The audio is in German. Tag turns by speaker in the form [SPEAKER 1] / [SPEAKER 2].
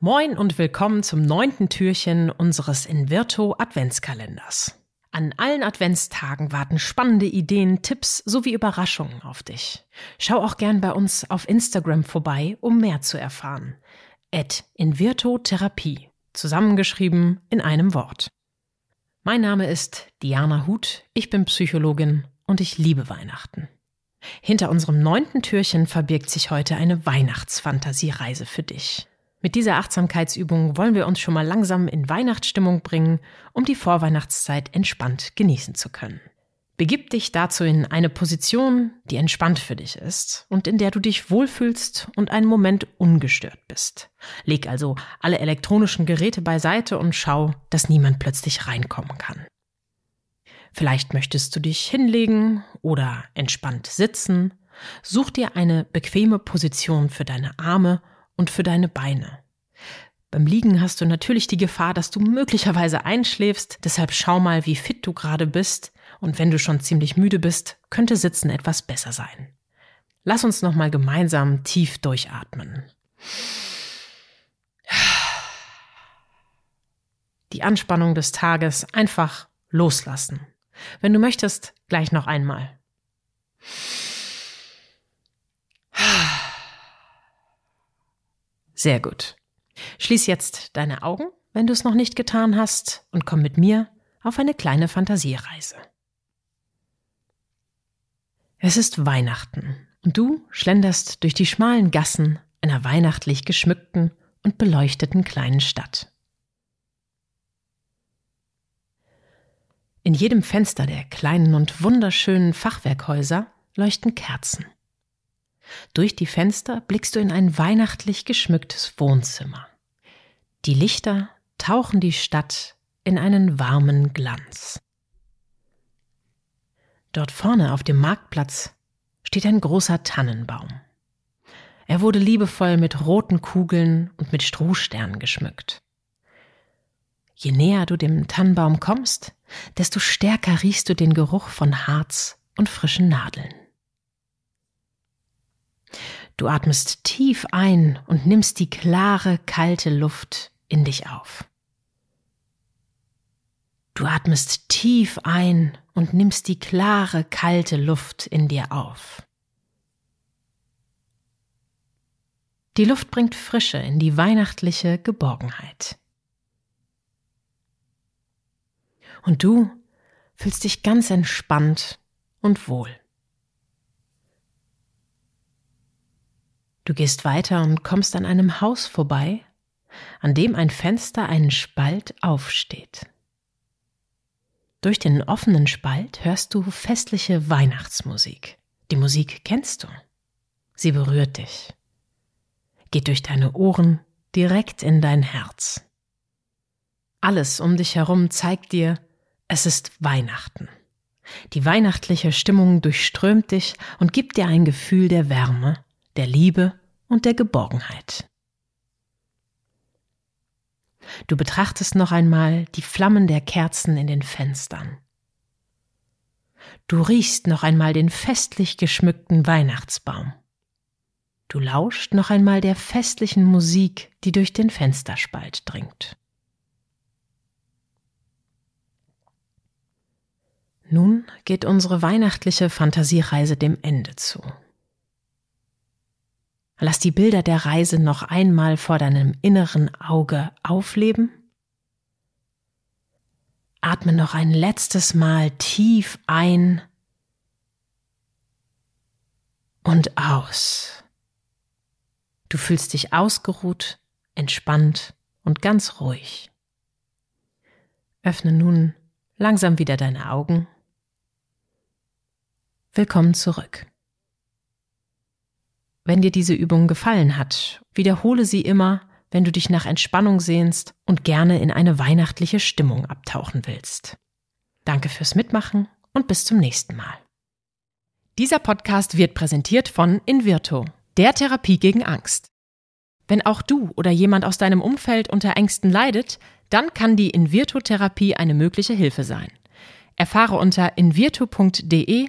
[SPEAKER 1] Moin und willkommen zum neunten Türchen unseres Invirto Adventskalenders. An allen Adventstagen warten spannende Ideen, Tipps sowie Überraschungen auf dich. Schau auch gern bei uns auf Instagram vorbei, um mehr zu erfahren. At Invirto Therapie, zusammengeschrieben in einem Wort. Mein Name ist Diana Huth, ich bin Psychologin und ich liebe Weihnachten. Hinter unserem neunten Türchen verbirgt sich heute eine Weihnachtsfantasiereise für dich. Mit dieser Achtsamkeitsübung wollen wir uns schon mal langsam in Weihnachtsstimmung bringen, um die Vorweihnachtszeit entspannt genießen zu können. Begib dich dazu in eine Position, die entspannt für dich ist und in der du dich wohlfühlst und einen Moment ungestört bist. Leg also alle elektronischen Geräte beiseite und schau, dass niemand plötzlich reinkommen kann. Vielleicht möchtest du dich hinlegen oder entspannt sitzen. Such dir eine bequeme Position für deine Arme und für deine Beine. Beim Liegen hast du natürlich die Gefahr, dass du möglicherweise einschläfst, deshalb schau mal, wie fit du gerade bist und wenn du schon ziemlich müde bist, könnte Sitzen etwas besser sein. Lass uns noch mal gemeinsam tief durchatmen. Die Anspannung des Tages einfach loslassen. Wenn du möchtest, gleich noch einmal. Sehr gut. Schließ jetzt deine Augen, wenn du es noch nicht getan hast, und komm mit mir auf eine kleine Fantasiereise. Es ist Weihnachten und du schlenderst durch die schmalen Gassen einer weihnachtlich geschmückten und beleuchteten kleinen Stadt. In jedem Fenster der kleinen und wunderschönen Fachwerkhäuser leuchten Kerzen. Durch die Fenster blickst du in ein weihnachtlich geschmücktes Wohnzimmer. Die Lichter tauchen die Stadt in einen warmen Glanz. Dort vorne auf dem Marktplatz steht ein großer Tannenbaum. Er wurde liebevoll mit roten Kugeln und mit Strohsternen geschmückt. Je näher du dem Tannenbaum kommst, desto stärker riechst du den Geruch von Harz und frischen Nadeln. Du atmest tief ein und nimmst die klare, kalte Luft in dich auf. Du atmest tief ein und nimmst die klare, kalte Luft in dir auf. Die Luft bringt Frische in die weihnachtliche Geborgenheit. Und du fühlst dich ganz entspannt und wohl. Du gehst weiter und kommst an einem Haus vorbei, an dem ein Fenster einen Spalt aufsteht. Durch den offenen Spalt hörst du festliche Weihnachtsmusik. Die Musik kennst du. Sie berührt dich. Geht durch deine Ohren direkt in dein Herz. Alles um dich herum zeigt dir, es ist Weihnachten. Die weihnachtliche Stimmung durchströmt dich und gibt dir ein Gefühl der Wärme, der Liebe und der Geborgenheit. Du betrachtest noch einmal die Flammen der Kerzen in den Fenstern. Du riechst noch einmal den festlich geschmückten Weihnachtsbaum. Du lauscht noch einmal der festlichen Musik, die durch den Fensterspalt dringt. Nun geht unsere weihnachtliche Fantasiereise dem Ende zu. Lass die Bilder der Reise noch einmal vor deinem inneren Auge aufleben. Atme noch ein letztes Mal tief ein und aus. Du fühlst dich ausgeruht, entspannt und ganz ruhig. Öffne nun langsam wieder deine Augen Willkommen zurück. Wenn dir diese Übung gefallen hat, wiederhole sie immer, wenn du dich nach Entspannung sehnst und gerne in eine weihnachtliche Stimmung abtauchen willst. Danke fürs Mitmachen und bis zum nächsten Mal. Dieser Podcast wird präsentiert von Invirto, der Therapie gegen Angst. Wenn auch du oder jemand aus deinem Umfeld unter Ängsten leidet, dann kann die Invirto-Therapie eine mögliche Hilfe sein. Erfahre unter invirtu.de